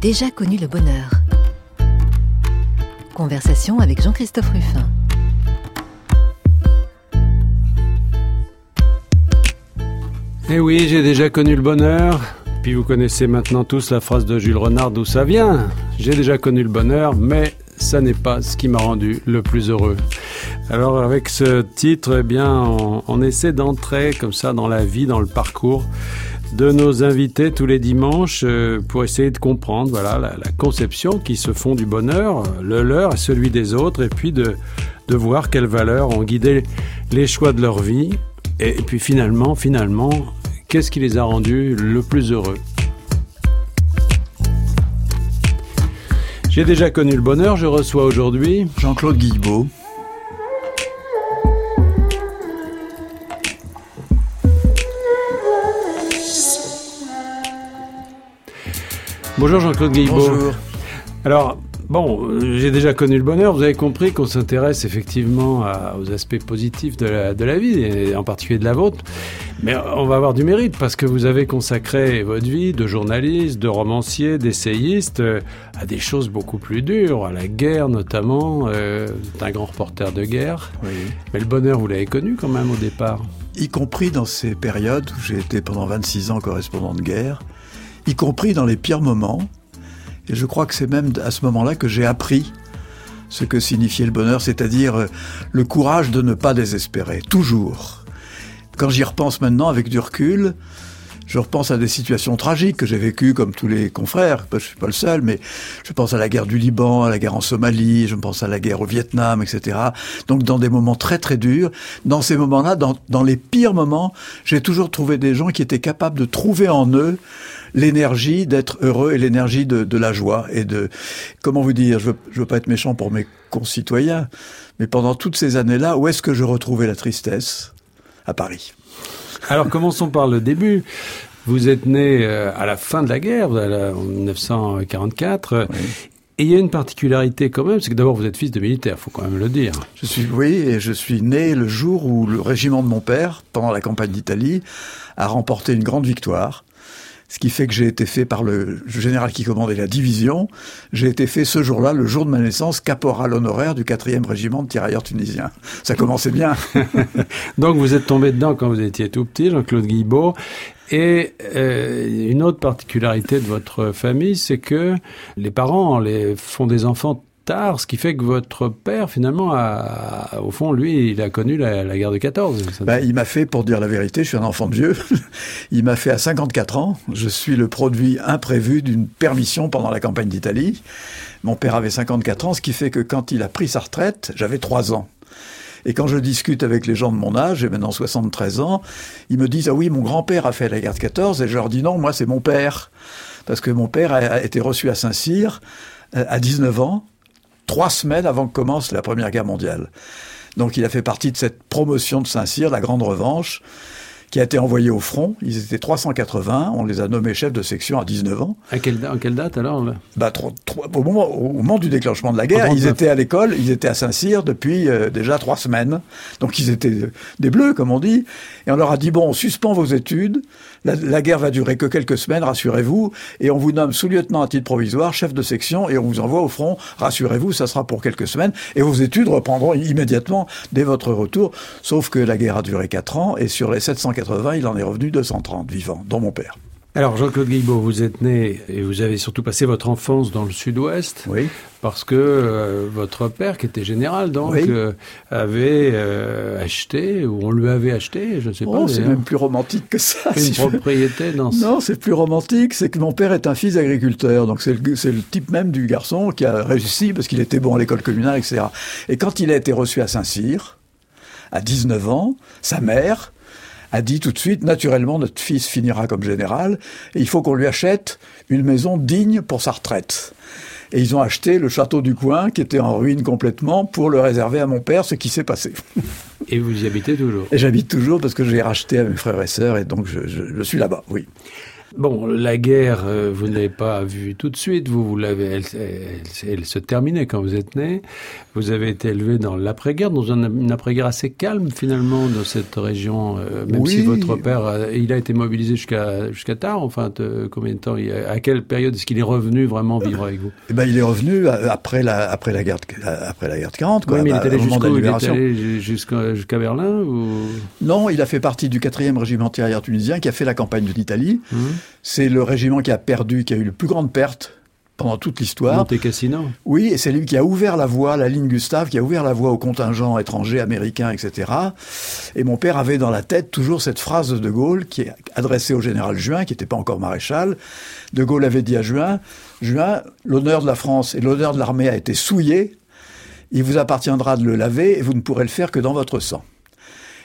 J'ai déjà connu le bonheur. Conversation avec Jean-Christophe Ruffin. Eh oui, j'ai déjà connu le bonheur. Puis vous connaissez maintenant tous la phrase de Jules Renard d'où ça vient. J'ai déjà connu le bonheur, mais ça n'est pas ce qui m'a rendu le plus heureux. Alors avec ce titre, eh bien, on, essaie d'entrer comme ça dans la vie, dans le parcours de nos invités tous les dimanches euh, pour essayer de comprendre voilà la, conception qui se font du bonheur, le leur et celui des autres, et puis de, de voir quelles valeurs ont guidé les choix de leur vie. Et, puis finalement, finalement, qu'est-ce qui les a rendus le plus heureux? J'ai déjà connu le bonheur, je reçois aujourd'hui Jean-Claude Guillebeau. Bonjour Jean-Claude Guillebeau. Bonjour. Alors, bon, j'ai déjà connu le bonheur. Vous avez compris qu'on s'intéresse effectivement aux aspects positifs de la, de la vie, et en particulier de la vôtre. Mais on va avoir du mérite parce que vous avez consacré votre vie de journaliste, de romancier, d'essayiste euh, à des choses beaucoup plus dures, à la guerre notamment. Euh, un grand reporter de guerre. Oui. Mais le bonheur, vous l'avez connu quand même au départ. Y compris dans ces périodes où j'ai été pendant 26 ans correspondant de guerre, y compris dans les pires moments. Et je crois que c'est même à ce moment-là que j'ai appris ce que signifiait le bonheur, c'est-à-dire euh, le courage de ne pas désespérer, toujours. Quand j'y repense maintenant avec du recul, je repense à des situations tragiques que j'ai vécues comme tous les confrères. Je suis pas le seul, mais je pense à la guerre du Liban, à la guerre en Somalie, je pense à la guerre au Vietnam, etc. Donc dans des moments très très durs, dans ces moments-là, dans, les pires moments, j'ai toujours trouvé des gens qui étaient capables de trouver en eux l'énergie d'être heureux et l'énergie de, de, la joie et de comment vous dire, je veux, je veux pas être méchant pour mes concitoyens, mais pendant toutes ces années-là, où est-ce que je retrouvais la tristesse? À Paris. Alors commençons par le début. Vous êtes né euh, à la fin de la guerre, en 1944. Et il y a une particularité quand même, c'est que d'abord vous êtes fils de militaire, faut quand même le dire. Je suis, oui, et je suis né le jour où le régiment de mon père, pendant la campagne d'Italie, a remporté une grande victoire ce qui fait que j'ai été fait par le général qui commandait la division. J'ai été fait ce jour-là, le jour de ma naissance, caporal honoraire du 4e régiment de tirailleurs tunisiens. Ça commençait bien. Donc vous êtes tombé dedans quand vous étiez tout petit, Jean-Claude Guibault. Et euh, une autre particularité de votre famille, c'est que les parents les font des enfants ce qui fait que votre père, finalement, a, au fond, lui, il a connu la, guerre de 14. Ben, il m'a fait, pour dire la vérité, je suis un enfant de vieux, il m'a fait à 54 ans, je suis le produit imprévu d'une permission pendant la campagne d'Italie. Mon père avait 54 ans, ce qui fait que quand il a pris sa retraite, j'avais 3 ans. Et quand je discute avec les gens de mon âge, j'ai maintenant 73 ans, ils me disent Ah oui, mon grand-père a fait la guerre de 14, et je leur dis Non, moi c'est mon père. Parce que mon père a été reçu à Saint-Cyr euh, à 19 ans, trois semaines avant que commence la Première Guerre mondiale. Donc il a fait partie de cette promotion de Saint-Cyr, la Grande Revanche, qui a été envoyé au front. Ils étaient 380. On les a nommés chefs de section à 19 ans. À quelle, quelle date alors bah, au, moment, au, moment, du déclenchement de la guerre, ils étaient à l'école, ils étaient à Saint-Cyr depuis euh, déjà trois semaines. Donc ils étaient des bleus, comme on dit. Et on leur a dit, bon, on suspend vos études. La, guerre va durer que quelques semaines, rassurez-vous. Et on vous nomme sous-lieutenant à titre provisoire, chef de section, et on vous envoie au front. Rassurez-vous, ça sera pour quelques semaines. Et vos études reprendront immédiatement dès votre retour. Sauf que la guerre a duré quatre ans, et sur les 700 il en est revenu 230 vivants, dont mon père. Alors Jean-Claude Guillebaud, vous êtes né et vous avez surtout passé votre enfance dans le sud-ouest. Oui. Parce que euh, votre père, qui était général, donc, euh, avait euh, acheté, ou on lui avait acheté, je ne sais pas. Oh, c'est même plus romantique que ça. Une propriété dans Non, c'est plus romantique, c'est que mon père est un fils d'agriculteur, donc c'est le, le, type même du garçon qui a réussi parce qu'il était bon à l'école communale, etc. Et quand il a été reçu à Saint-Cyr, à 19 ans, sa mère a dit tout de suite, naturellement, notre fils finira comme général, et il faut qu'on lui achète une maison digne pour sa retraite. Et ils ont acheté le château du coin, qui était en ruine complètement, pour le réserver à mon père, ce qui s'est passé. Et vous y habitez toujours Et j'habite toujours parce que j'ai racheté à mes frères et sœurs, et donc je, je, je suis là-bas, oui. Bon, la guerre, euh, vous ne l'avez pas vue tout de suite. Vous, vous l'avez, elle, elle, elle, se terminait quand vous êtes né. Vous avez été élevé dans l'après-guerre, dans une, après-guerre assez calme finalement dans cette région. Euh, même Oui. si votre père, il a été mobilisé jusqu'à jusqu'à tard. Enfin, de- combien de temps À quelle période est-ce qu'il est revenu vraiment vivre avec vous? Eh ben, il est revenu euh, après la, après la guerre, de, après la guerre de 40, quoi. Oui, mais il bah, est allé jusqu'où? Il est libération. allé jusqu'à jusqu'à Berlin ou? Non, il a fait partie du 4e régiment tirailleur tunisien qui a fait la campagne de l'Italie. Hum C'est le régiment qui a perdu, qui a eu le plus grande perte pendant toute l'histoire. Monte Cassino Oui, et c'est lui qui a ouvert la voie, la ligne Gustave, qui a ouvert la voie aux contingents étrangers, américains, etc. Et mon père avait dans la tête toujours cette phrase de De Gaulle qui est adressée au général Juin, qui n'était pas encore maréchal. De Gaulle avait dit à Juin, Juin, l'honneur de la France et l'honneur de l'armée a été souillé. Il vous appartiendra de le laver et vous ne pourrez le faire que dans votre sang.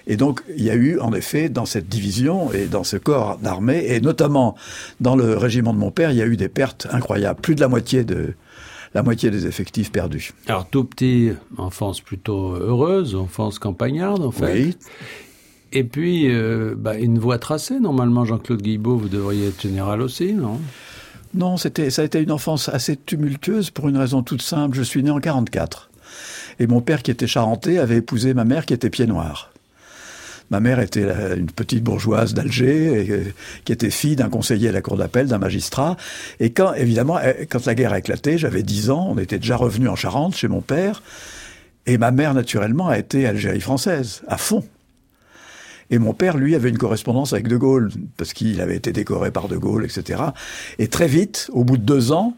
Et donc, il y a eu, en effet, dans cette division et dans ce corps d'armée, et notamment dans le régiment de mon père, il y a eu des pertes incroyables. Plus de la moitié de, la moitié des effectifs perdus. Alors tout petit, enfance plutôt heureuse, enfance campagnarde en fait. Oui. Et puis, euh, bah, une voie tracée, normalement, Jean-Claude Guilbeault, vous devriez être général aussi, non? Non, c'était, ça a été une enfance assez tumultueuse pour une raison toute simple. Je suis né en 44. Et mon père, qui était charentais, avait épousé ma mère, qui était pied noir. Ma mère était une petite bourgeoise d'Alger, euh, qui était fille d'un conseiller à la cour d'appel, d'un magistrat. Et quand, évidemment, euh, quand la guerre a éclaté, j'avais 10 ans, on était déjà revenu en Charente, chez mon père. Et ma mère, naturellement, a été Algérie française, à fond. Et mon père, lui, avait une correspondance avec De Gaulle, parce qu'il avait été décoré par De Gaulle, etc. Et très vite, au bout de deux ans,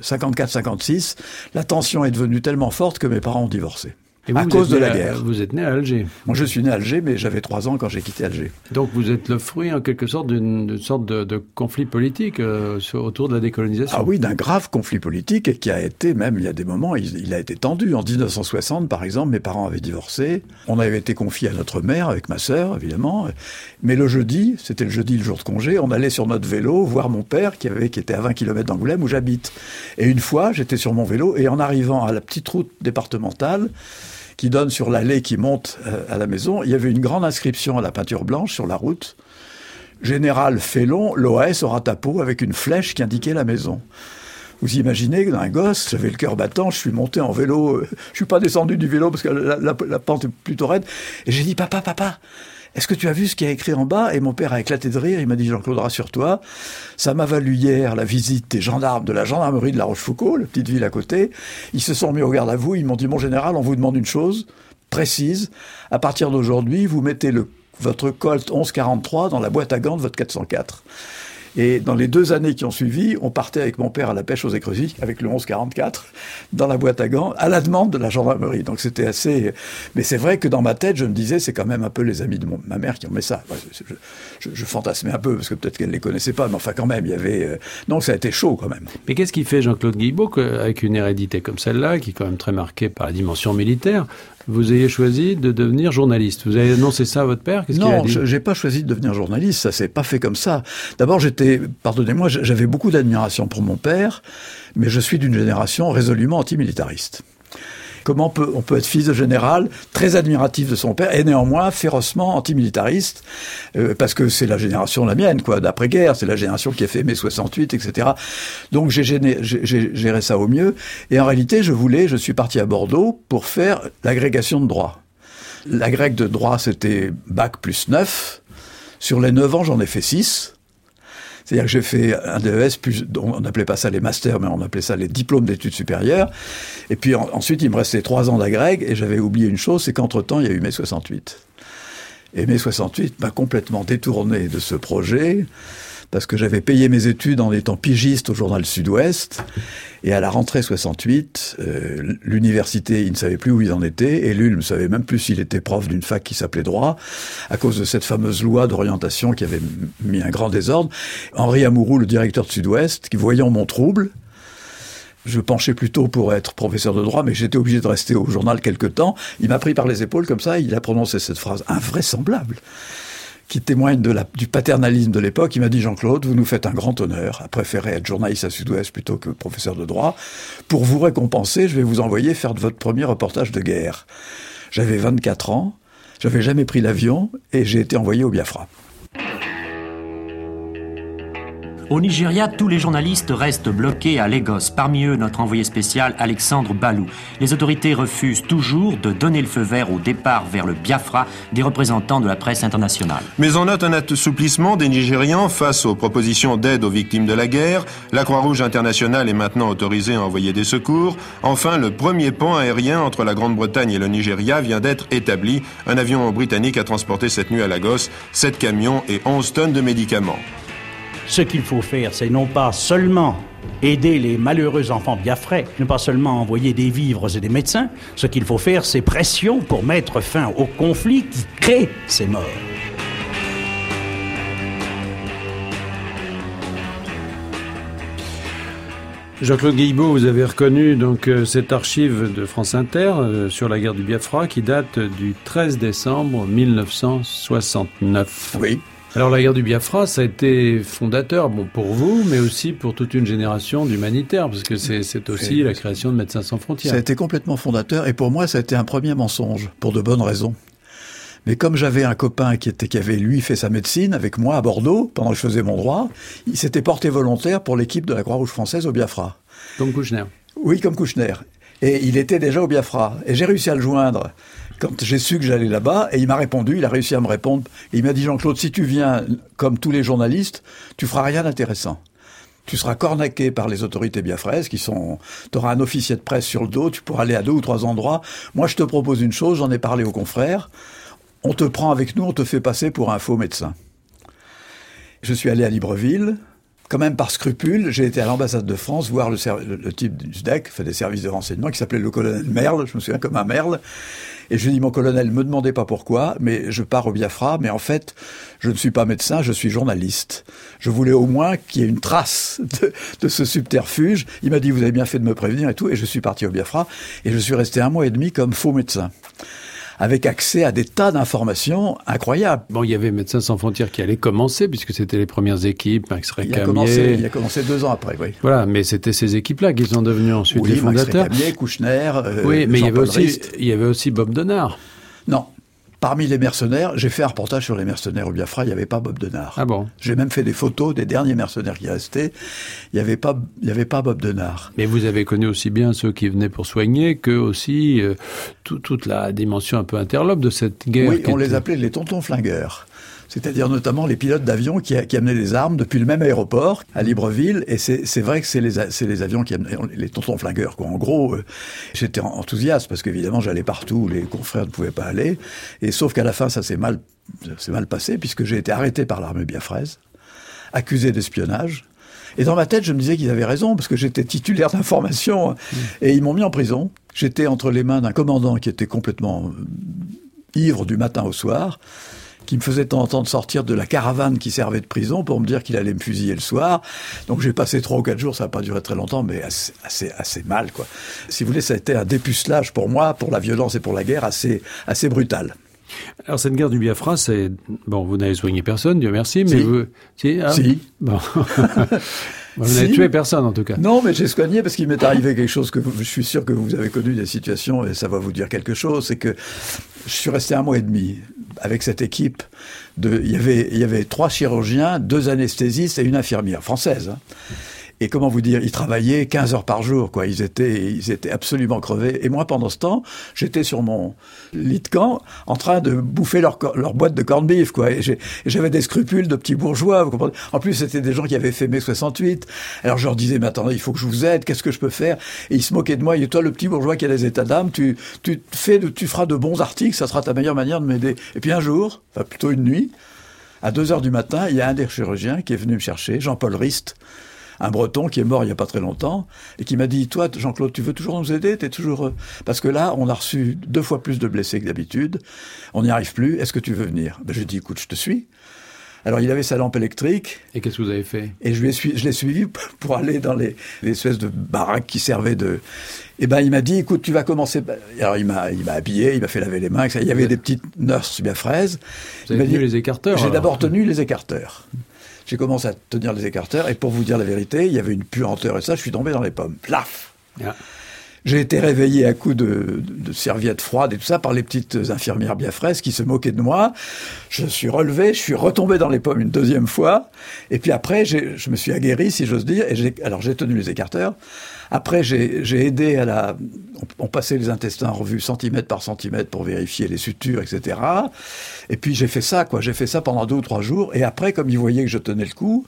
54-56, la tension est devenue tellement forte que mes parents ont divorcé. Et vous, à vous cause de la à- guerre. Vous êtes né à Alger. Moi, je suis né à Alger, mais j'avais trois ans quand j'ai quitté Alger. Donc vous êtes le fruit, en quelque sorte, d'une d'une sorte de, de conflit politique euh, sur- autour de la décolonisation. Ah oui, d'un grave conflit politique et qui a été, même il y a des moments, il, il a été tendu. En 1960, par exemple, mes parents avaient divorcé. On avait été confiés à notre mère, avec ma sœur, évidemment. Mais le jeudi, c'était le jeudi, le jour de congé, on allait sur notre vélo voir mon père qui, avait, qui était à 20 km d'Angoulême où j'habite. Et une fois, j'étais sur mon vélo et en arrivant à la petite route départementale, qui donne sur l'allée qui monte euh, à la maison, il y avait une grande inscription à la peinture blanche sur la route. Général Félon, l'OAS aura ta avec une flèche qui indiquait la maison. Vous imaginez que d'un gosse, j'avais le cœur battant, je suis monté en vélo, euh, je suis pas descendu du vélo parce que la, la- la pente est plutôt raide, et j'ai dit papa, papa, est-ce que tu as vu ce qu'il y a écrit en bas? Et mon père a éclaté de rire, il m'a dit Jean-Claude, rassure-toi, ça m'a valu hier la visite des gendarmes de la gendarmerie de La Rochefoucauld, la petite ville à côté. Ils se sont mis au garde à vous, ils m'ont dit mon général, on vous demande une chose précise, à partir d'aujourd'hui, vous mettez le, votre Colt 1143 dans la boîte à gants de votre 404. Et dans les deux années qui ont suivi, on partait avec mon père à la pêche aux écrevisses, avec le 1144, dans la boîte à gants, à la demande de la gendarmerie. Donc c'était assez... Mais c'est vrai que dans ma tête, je me disais, c'est quand même un peu les amis de mon- ma mère qui ont mis ça. Je, je- fantasmais un peu, parce que peut-être qu'elle ne les connaissait pas, mais enfin quand même, il y avait... euh, Donc ça a été chaud quand même. Mais qu'est-ce qui fait Jean-Claude Guilbeault que, avec une hérédité comme celle-là, qui est quand même très marquée par la dimension militaire, vous ayez choisi de devenir journaliste Vous avez annoncé ça à votre père Qu'est-ce Non, je- j'ai pas choisi de devenir journaliste, ça s'est pas fait comme ça. D'abord, j'étais, pardonnez-moi, j'avais beaucoup d'admiration pour mon père, mais je suis d'une génération résolument antimilitariste. Comment peut, on peut être fils de général, très admiratif de son père, et néanmoins férocement antimilitariste, euh, parce que c'est la génération la mienne, quoi, d'après-guerre, c'est la génération qui a fait mai 68, etc. Donc j'ai géré ça au mieux, et en réalité, je voulais, je suis parti à Bordeaux pour faire l'agrégation de droit. L'agrég de droit, c'était bac plus 9. Sur les 9 ans, j'en ai fait 6. C'est-à-dire que j'ai fait un DES, on n'appelait pas ça les masters, mais on appelait ça les diplômes d'études supérieures. Et puis en- ensuite, il me restait 3 ans d'agrég, et j'avais oublié une chose, c'est qu'entre-temps, il y a eu mai 68. Et mai 68 m'a complètement détourné de ce projet, parce que j'avais payé mes études en étant pigiste au journal Sud-Ouest. Et à la rentrée 68, euh, l'université, ils ne savaient plus où ils en étaient, et l'UL ne savait même plus s'il était prof d'une fac qui s'appelait droit, à cause de cette fameuse loi d'orientation qui avait mis un grand désordre. Henri Amouroux, le directeur de Sud-Ouest, qui voyant mon trouble, je penchais plutôt pour être professeur de droit, mais j'étais obligé de rester au journal quelque temps. Il m'a pris par les épaules comme ça, il a prononcé cette phrase invraisemblable qui témoigne du paternalisme de l'époque. Il m'a dit Jean-Claude, vous nous faites un grand honneur à préférer être journaliste à Sud-Ouest plutôt que professeur de droit. Pour vous récompenser, je vais vous envoyer faire votre premier reportage de guerre. J'avais 24 ans, j'avais jamais pris l'avion et j'ai été envoyé au Biafra. Au Nigeria, tous les journalistes restent bloqués à Lagos, parmi eux notre envoyé spécial Alexandre Balou. Les autorités refusent toujours de donner le feu vert au départ vers le Biafra des représentants de la presse internationale. Mais on note un assouplissement des Nigérians face aux propositions d'aide aux victimes de la guerre. La Croix-Rouge internationale est maintenant autorisée à envoyer des secours. Enfin, le premier pont aérien entre la Grande-Bretagne et le Nigeria vient d'être établi. Un avion britannique a transporté cette nuit à Lagos 7 camions et 11 tonnes de médicaments. Ce qu'il faut faire, c'est non pas seulement aider les malheureux enfants biafrais, ne pas seulement envoyer des vivres et des médecins, ce qu'il faut faire, c'est pression pour mettre fin au conflit qui crée ces morts. Jean-Claude Guilbeault, vous avez reconnu donc euh, cette archive de France Inter euh, sur la guerre du Biafra qui date du 13 décembre 1969. Oui. Alors la guerre du Biafra, ça a été fondateur, bon pour vous, mais aussi pour toute une génération d'humanitaires, parce que c'est aussi la création de Médecins sans frontières. Ça a été complètement fondateur, et pour moi, ça a été un premier mensonge, pour de bonnes raisons. Mais comme j'avais un copain qui, était, qui avait lui fait sa médecine avec moi à Bordeaux pendant que je faisais mon droit, il s'était porté volontaire pour l'équipe de la Croix-Rouge française au Biafra. Comme Kouchner. Oui, comme Kouchner. Et il était déjà au Biafra. Et j'ai réussi à le joindre j'ai su que j'allais là-bas, et il m'a répondu, il a réussi à me répondre. Il m'a dit, Jean-Claude, si tu viens comme tous les journalistes, tu feras rien d'intéressant. Tu seras cornaqué par les autorités biafraises qui sont, tu auras un officier de presse sur le dos, tu pourras aller à deux ou trois endroits. Moi, je te propose une chose, j'en ai parlé aux confrères. On te prend avec nous, on te fait passer pour un faux médecin. Je suis allé à Libreville, quand même par scrupule, j'ai été à l'ambassade de France voir le, type du SDEC, fait des services de renseignement, qui s'appelait le colonel Merle, je me souviens comme un Merle. Et je lui ai dit, mon colonel, me demandez pas pourquoi, mais je pars au Biafra, mais en fait, je ne suis pas médecin, je suis journaliste. Je voulais au moins qu'il y ait une trace de ce subterfuge. Il m'a dit, vous avez bien fait de me prévenir et tout, et je suis parti au Biafra, et je suis resté un mois et demi comme faux médecin avec accès à des tas d'informations incroyables. Bon, il y avait Médecins sans frontières qui allait commencer, puisque c'était les premières équipes, Max il a, commencé, il a commencé deux ans après, oui. Voilà, mais c'était ces équipes-là qui sont devenues ensuite oui, les fondateurs. Max Kouchner, euh, Oui, mais il y, avait aussi, il y avait aussi Bob Denard. Non, Parmi les mercenaires, j'ai fait un reportage sur les mercenaires au Biafra, il n'y avait pas Bob Denard. Ah bon? J'ai même fait des photos des derniers mercenaires qui restaient, il n'y avait, pas, il y avait pas Bob Denard. Mais vous avez connu aussi bien ceux qui venaient pour soigner que aussi euh, tout, toute la dimension un peu interlope de cette guerre. Oui, on les appelait les tontons flingueurs c'est-à-dire notamment les pilotes d'avions qui, amenaient des armes depuis le même aéroport à Libreville. Et c'est vrai que c'est les, avions qui amenaient les tontons flingueurs. En gros, euh, j'étais enthousiaste parce qu'évidemment j'allais partout où les confrères ne pouvaient pas aller. Et sauf qu'à la fin, ça s'est mal, passé puisque j'ai été arrêté par l'armée biafraise, accusé d'espionnage. Et dans ma tête, je me disais qu'ils avaient raison, parce que j'étais titulaire d'information, mmh. et ils m'ont mis en prison. J'étais entre les mains d'un commandant qui était complètement euh, ivre du matin au soir, qui me faisait de temps en temps de sortir de la caravane qui servait de prison pour me dire qu'il allait me fusiller le soir. Donc j'ai passé trois ou quatre jours, ça n'a pas duré très longtemps, mais assez, assez, assez, mal, quoi. Si vous voulez, ça a été un dépucelage pour moi, pour la violence et pour la guerre, assez, assez brutal. Alors cette guerre du Biafra, c'est bon, vous n'avez soigné personne, Dieu merci, mais si. vous, si, ah, si. bon. Vous n'avez tué personne en tout cas. Non, mais j'ai soigné parce qu'il m'est arrivé quelque chose que vous, je suis sûr que vous avez connu des situations et ça va vous dire quelque chose. C'est que je suis resté un mois et demi avec cette équipe. De, il, y avait, trois chirurgiens, deux anesthésistes et une infirmière française. Hein. Et comment vous dire, ils travaillaient 15 heures par jour, quoi. Ils étaient, ils étaient absolument crevés. Et moi, pendant ce temps, j'étais sur mon lit de camp, en train de bouffer leur, leur boîte de corned beef, quoi. Et j'avais des scrupules de petits bourgeois, vous comprenez. En plus, c'était des gens qui avaient fait mai 68. Alors, je leur disais, mais attendez, il faut que je vous aide, qu'est-ce que je peux faire? Et ils se moquaient de moi. Et toi, le petit bourgeois qui a des états d'âme, tu, tu fais de, tu feras de bons articles, ça sera ta meilleure manière de m'aider. Et puis un jour, enfin, plutôt une nuit, à 2 heures du matin, il y a un des chirurgiens qui est venu me chercher, Jean-Paul Rist, un Breton qui est mort il n'y a pas très longtemps, et qui m'a dit, toi, Jean-Claude, tu veux toujours nous aider? T'es toujours... Parce que là, on a reçu deux fois plus de blessés que d'habitude, on n'y arrive plus, est-ce que tu veux venir? Ben, Je lui ai dit, écoute, je te suis. Alors il avait sa lampe électrique. Et qu'est-ce que vous avez fait? Et je, l'ai suivi pour aller dans les, les, espèces de baraques qui servaient de... Et ben il m'a dit, écoute, tu vas commencer... Alors il m'a, il m'a habillé, il m'a fait laver les mains. Il y avait des petites nurses bien fraises. Vous avez tenu les écarteurs J'ai d'abord tenu les écarteurs. J'ai commencé à tenir les écarteurs, et pour vous dire la vérité, il y avait une puanteur, et ça, je suis tombé dans les pommes. Plaf yeah. J'ai été réveillé à coups de, de, serviettes froides et tout ça par les petites infirmières bien fraîches qui se moquaient de moi. Je suis relevé, je suis retombé dans les pommes une deuxième fois. Et puis après, je me suis aguerri, si j'ose dire. Et alors j'ai tenu les écarteurs. Après, j'ai aidé à la... On, passait les intestins en revue centimètre par centimètre pour vérifier les sutures, etc. Et puis j'ai fait ça, quoi. J'ai fait ça pendant deux ou trois jours. Et après, comme ils voyaient que je tenais le coup,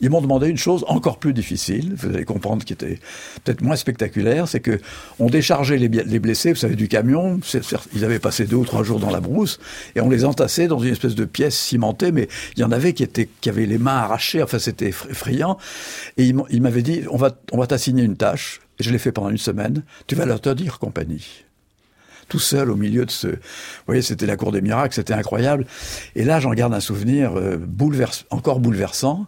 ils m'ont demandé une chose encore plus difficile, vous allez comprendre, qui était peut-être moins spectaculaire, c'est que on déchargeait les, blessés, vous savez, du camion, ils avaient passé deux ou trois jours dans la brousse, et on les entassait dans une espèce de pièce cimentée, mais il y en avait qui, étaient, qui avaient les mains arrachées, enfin c'était effrayant, et ils m'avaient dit, on va, on va t'assigner une tâche, et je l'ai fait pendant une semaine, tu vas leur tenir compagnie. Tout seul au milieu de ce... Vous voyez, c'était la cour des miracles, c'était incroyable. Et là, j'en garde un souvenir euh, encore bouleversant.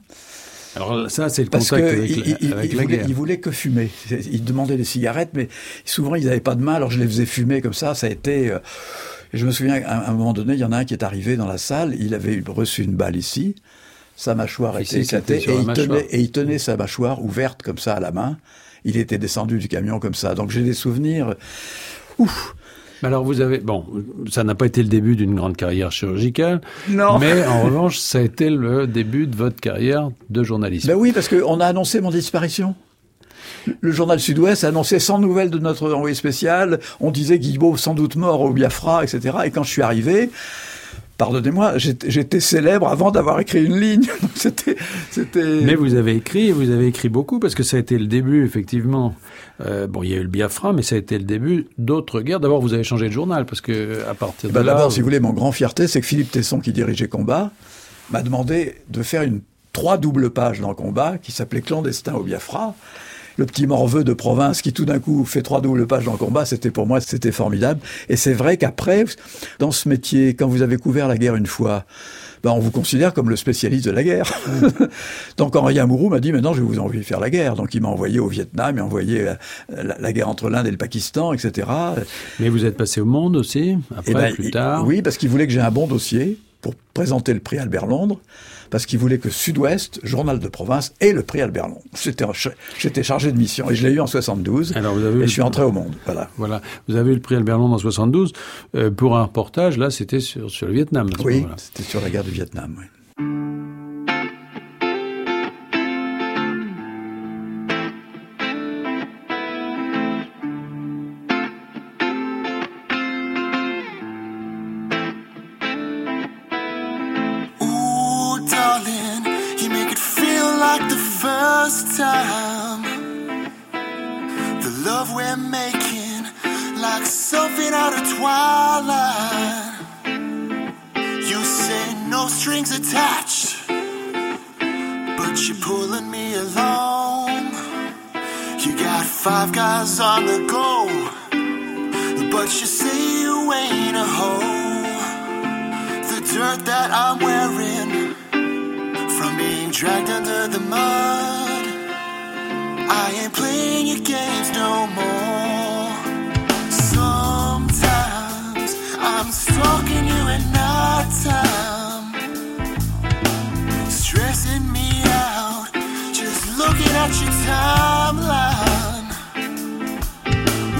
Alors ça, c'est le contact avec, il, avec il, la voulait, guerre. Que fumer. Il demandait des cigarettes, mais souvent ils n'avaient pas de main, alors je les faisais fumer comme ça. Ça a été. Euh, je me souviens, à un moment donné, il y en a un qui est arrivé dans la salle. Il avait reçu une balle ici. Sa mâchoire était éclatée et il, tenait, et il tenait sa mâchoire ouverte comme ça à la main. Il était descendu du camion comme ça. Donc j'ai des souvenirs. Ouf alors vous avez bon, ça n'a pas été le début d'une grande carrière chirurgicale, non. mais en revanche, ça a été le début de votre carrière de journaliste. Ben oui, parce qu'on a annoncé mon disparition. Le journal Sud-Ouest a annoncé sans nouvelles de notre envoyé spécial. On disait Guilbault sans doute mort au Biafra, etc. Et quand je suis arrivé, pardonnez-moi, j'étais célèbre avant d'avoir écrit une ligne. c'était. Mais vous avez écrit, vous avez écrit beaucoup parce que ça a été le début, effectivement. Euh, bon, il y a eu le Biafra, mais ça a été le début d'autres guerres. D'abord, vous avez changé de journal parce que à partir de ben là. D'abord, si vous voulez, mon grand fierté, c'est que Philippe Tesson, qui dirigeait Combat, m'a demandé de faire une trois doubles pages dans Combat qui s'appelait Clandestin au Biafra le petit morveux de province qui tout d'un coup fait trois doubles pages dans le combat, c'était pour moi, c'était formidable. Et c'est vrai qu'après, dans ce métier, quand vous avez couvert la guerre une fois, ben on vous considère comme le spécialiste de la guerre. Donc Henri Amourou m'a dit maintenant je vais vous envoyer faire la guerre. Donc il m'a envoyé au Vietnam, il m'a envoyé euh, la, guerre entre l'Inde et le Pakistan, etc. Mais vous êtes passé au Monde aussi, après, eh ben, plus tard. Oui, parce qu'il voulait que j'ai un bon dossier pour présenter le prix Albert Londres parce qu'il voulait que Sud-Ouest, journal de province, ait le prix Albert Long. J'étais chargé de mission et je l'ai eu en 72. Alors vous avez et je suis entré au monde. Voilà. Voilà. Vous avez eu le prix Albert Long en 72 euh, pour un reportage. Là, c'était sur, sur le Vietnam. Oui, c'était sur la guerre du Vietnam. Oui. Time. The love we're making, like something out of twilight. You say no strings attached, but you're pulling me along. You got five guys on the go, but you say you ain't a hoe. The dirt that I'm wearing from being dragged under the mud. I ain't playing your games no more. Sometimes I'm stalking you at night time, stressing me out, just looking at your timeline.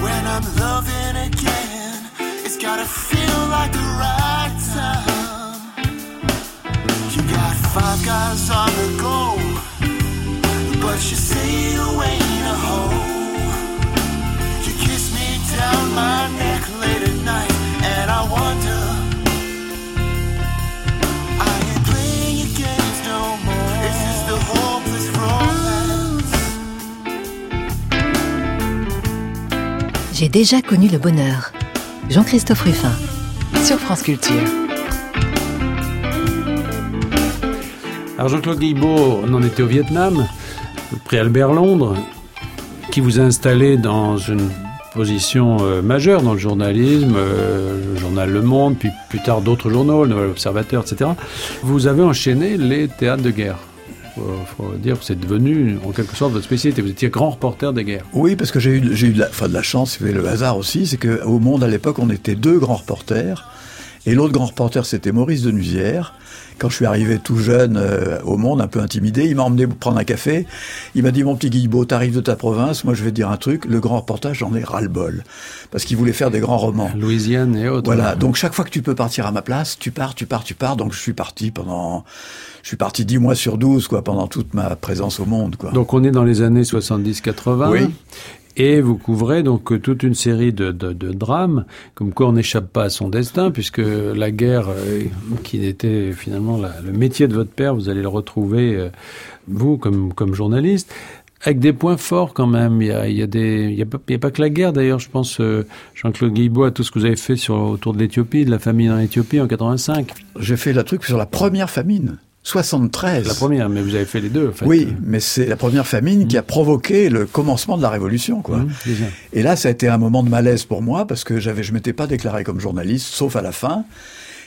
When I'm loving again, it's gotta feel like the right time. You got five guys on J'ai déjà connu le bonheur. Jean-Christophe Ruffin, sur France Culture. Alors Jean-Claude Guilbault, on en était au Vietnam prix Albert Londres, qui vous a installé dans une position euh, majeure dans le journalisme, euh, le journal Le Monde, puis plus tard d'autres journaux, le Nouvel Observateur, etc. Vous avez enchaîné les théâtres de guerre. Il faut dire que c'est devenu en quelque sorte votre spécialité. Vous étiez grand reporter des guerres. Oui, parce que j'ai eu, eu de, la, enfin de la chance, le hasard aussi, c'est qu'au Monde à l'époque, on était deux grands reporters. Et l'autre grand reporter, c'était Maurice Denusière. Quand je suis arrivé tout jeune euh, au monde, un peu intimidé, il m'a emmené prendre un café. Il m'a dit, mon petit Guilbeault, t'arrives de ta province, moi je vais te dire un truc, le grand reportage, j'en ai ras-le-bol. Parce qu'il voulait faire des grands romans. Louisiane et autres. Voilà, donc chaque fois que tu peux partir à ma place, tu pars, tu pars, tu pars. Donc je suis parti pendant... Je suis parti dix mois sur 12, quoi, pendant toute ma présence au monde, quoi. Donc on est dans les années 70-80. Oui. Et vous couvrez donc toute une série de, de, drames, comme quoi on n'échappe pas à son destin, puisque la guerre, euh, qui était finalement la, le métier de votre père, vous allez le retrouver, euh, vous, comme, comme journaliste, avec des points forts quand même. Il y a, y a, des, a, pas, que la guerre d'ailleurs, je pense, euh, Jean-Claude Guilbault, à tout ce que vous avez fait sur, autour de l'Éthiopie, de la famine en Éthiopie en 85. J'ai fait le truc sur la première famine. 73. La première, mais vous avez fait les deux. En fait. Oui, mais c'est la première famine mmh. qui a provoqué le commencement de la révolution, quoi. Mmh, et là, ça a été un moment de malaise pour moi parce que j'avais, je m'étais pas déclaré comme journaliste, sauf à la fin.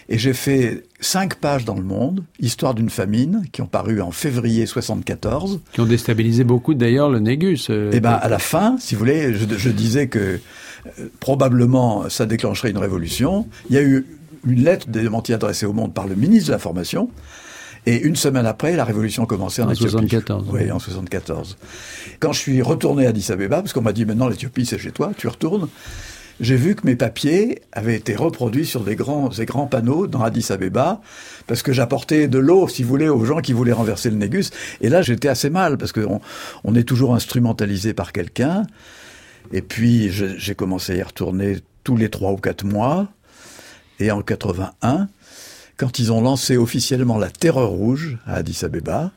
Et j'ai fait cinq pages dans le Monde, histoire d'une famine, qui ont paru en février 74. Qui ont déstabilisé beaucoup d'ailleurs le Négus. Euh, et ben à la fin, si vous voulez, je, je disais que euh, probablement ça déclencherait une révolution. Il y a eu une lettre de démenti adressée au Monde par le ministre de l'Information et une semaine après, la révolution commençait en, en Éthiopie. 74. Oui, en 74. Quand je suis retourné à Addis Abeba, parce qu'on m'a dit maintenant l'Éthiopie c'est chez toi, tu retournes, j'ai vu que mes papiers avaient été reproduits sur des grands, des grands panneaux dans Addis Abeba, parce que j'apportais de l'eau, si vous voulez, aux gens qui voulaient renverser le Négus. Et là, j'étais assez mal, parce qu'on on est toujours instrumentalisé par quelqu'un. Et puis, j'ai commencé à y retourner tous les trois ou quatre mois. Et en 81, quand ils ont lancé officiellement la Terreur rouge à Addis Abeba,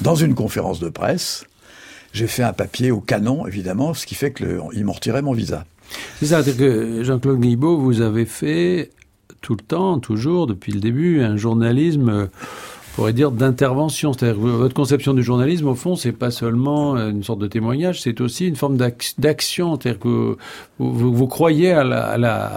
dans une conférence de presse, j'ai fait un papier au canon, évidemment, ce qui fait qu'ils m'ont retiré mon visa. C'est ça, Jean-Claude Guibault, vous avez fait tout le temps, toujours, depuis le début, un journalisme pourrait dire d'intervention. C'est-à-dire votre conception du journalisme, au fond, c'est pas seulement une sorte de témoignage, c'est aussi une forme d'action. C'est-à-dire que vous, croyez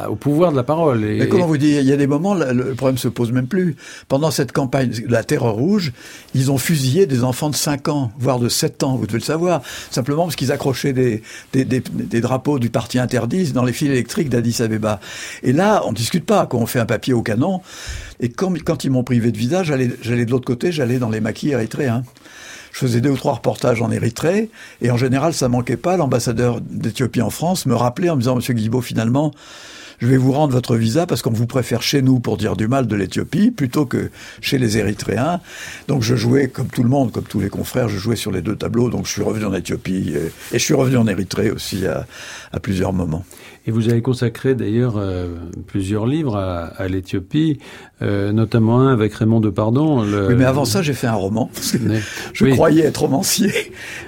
au pouvoir de la parole. Mais comment vous dites Il y a des moments, le problème se pose même plus. Pendant cette campagne, la Terreur rouge, ils ont fusillé des enfants de 5 ans, voire de 7 ans. Vous devez le savoir. Simplement parce qu'ils accrochaient des, des, drapeaux du parti interdit dans les fils électriques d'Addis Abeba. Et là, on discute pas. Quand on fait un papier au canon, et quand, ils m'ont privé de visa, j'allais de l'autre côté, j'allais dans les maquis érythréens. Je faisais deux ou trois reportages en Érythrée, et en général, ça manquait pas. L'ambassadeur d'Éthiopie en France me rappelait en me disant, Monsieur Guibault, finalement, je vais vous rendre votre visa parce qu'on vous préfère chez nous pour dire du mal de l'Éthiopie plutôt que chez les Érythréens. Donc je jouais comme tout le monde, comme tous les confrères, je jouais sur les deux tableaux. Donc je suis revenu en Éthiopie et, et je suis revenu en Érythrée aussi à, à plusieurs moments. Et vous avez consacré d'ailleurs euh, plusieurs livres à, à l'Éthiopie, euh, notamment un avec Raymond Depardon. Le... Oui, mais avant ça, j'ai fait un roman. Parce que mais, je oui. croyais être romancier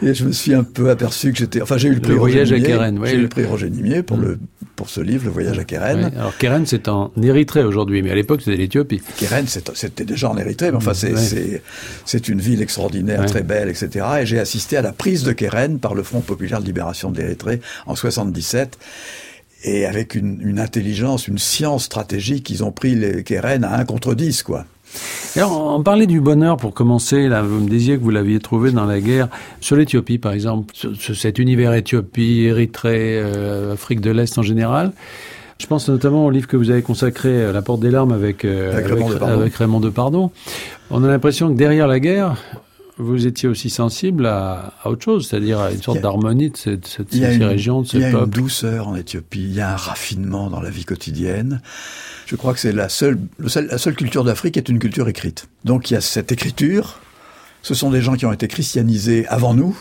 et je me suis un peu aperçu que j'étais. Enfin, j'ai eu le prix le Roger voyage Nimier. à Keren. J'ai eu le prix Roger Nimier pour mmh. le pour ce livre, Le voyage à Keren. Oui. Alors Keren, c'est en Érythrée aujourd'hui, mais à l'époque, c'était l'Éthiopie. Keren, c'était déjà en Érythrée, mais enfin, c'est une ville extraordinaire, très belle, etc. Et j'ai assisté à la prise de Keren par le Front populaire de libération de l'Érythrée en 77 et avec une, une, intelligence, une science stratégique, ils ont pris les Keren à 1 contre 10, quoi. Alors, on parlait du bonheur pour commencer. Là, vous me disiez que vous l'aviez trouvé dans la guerre sur l'Éthiopie, par exemple, sur cet univers Éthiopie, Érythrée, euh, Afrique de l'Est en général. Je pense notamment au livre que vous avez consacré à La Porte des Larmes avec, euh, avec, Raymond, avec, Raymond Depardon. On a l'impression que derrière la guerre, vous étiez aussi sensible à, à autre chose, c'est-à-dire à une sorte d'harmonie de cette, cette, ces une, régions, de ce peuple. Il y a une douceur en Éthiopie, il y a un raffinement dans la vie quotidienne. Je crois que c'est la seule, seul, la seule culture d'Afrique est une culture écrite. Donc il y a cette écriture. Ce sont des gens qui ont été christianisés avant nous,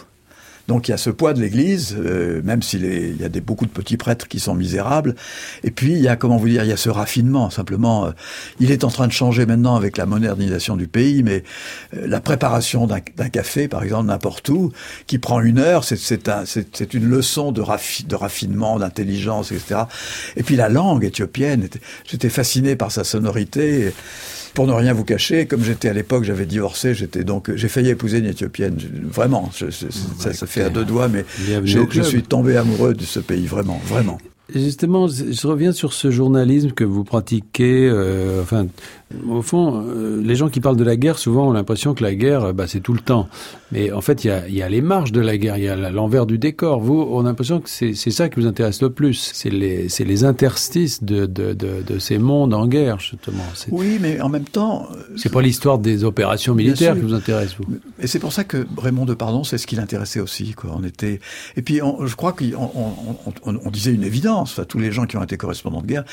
donc il y a ce poids de l'Église, euh, même s'il il y a des, beaucoup de petits prêtres qui sont misérables. Et puis il y a, comment vous dire, il y a ce raffinement. Simplement, euh, il est en train de changer maintenant avec la modernisation du pays, mais euh, la préparation d'un café, par exemple, n'importe où, qui prend une heure, c'est un, une leçon de, raffi, de raffinement, d'intelligence, etc. Et puis la langue éthiopienne, j'étais fasciné par sa sonorité. Pour ne rien vous cacher, comme j'étais à l'époque, j'avais divorcé, j'étais donc, j'ai failli épouser une éthiopienne. Vraiment, je, je, ça, ça, fait à deux doigts, mais je suis tombé amoureux de ce pays, vraiment, vraiment. Justement, je reviens sur ce journalisme que vous pratiquez, euh, enfin, Au fond, euh, les gens qui parlent de la guerre, souvent ont l'impression que la guerre, bah, c'est tout le temps. Mais en fait, il y a, y a, les marges de la guerre, il y a l'envers du décor. Vous, on a l'impression que c'est ça qui vous intéresse le plus. C'est les, les interstices de, de, de, de, ces mondes en guerre, justement. Oui, mais en même temps... Euh, c'est pas l'histoire des opérations militaires qui vous intéresse, vous. Et c'est pour ça que Raymond de Pardon, c'est ce qui l'intéressait aussi. Quoi. On était... Et puis, je crois qu'on on, on, disait une évidence, enfin, tous les gens qui ont été correspondants de guerre,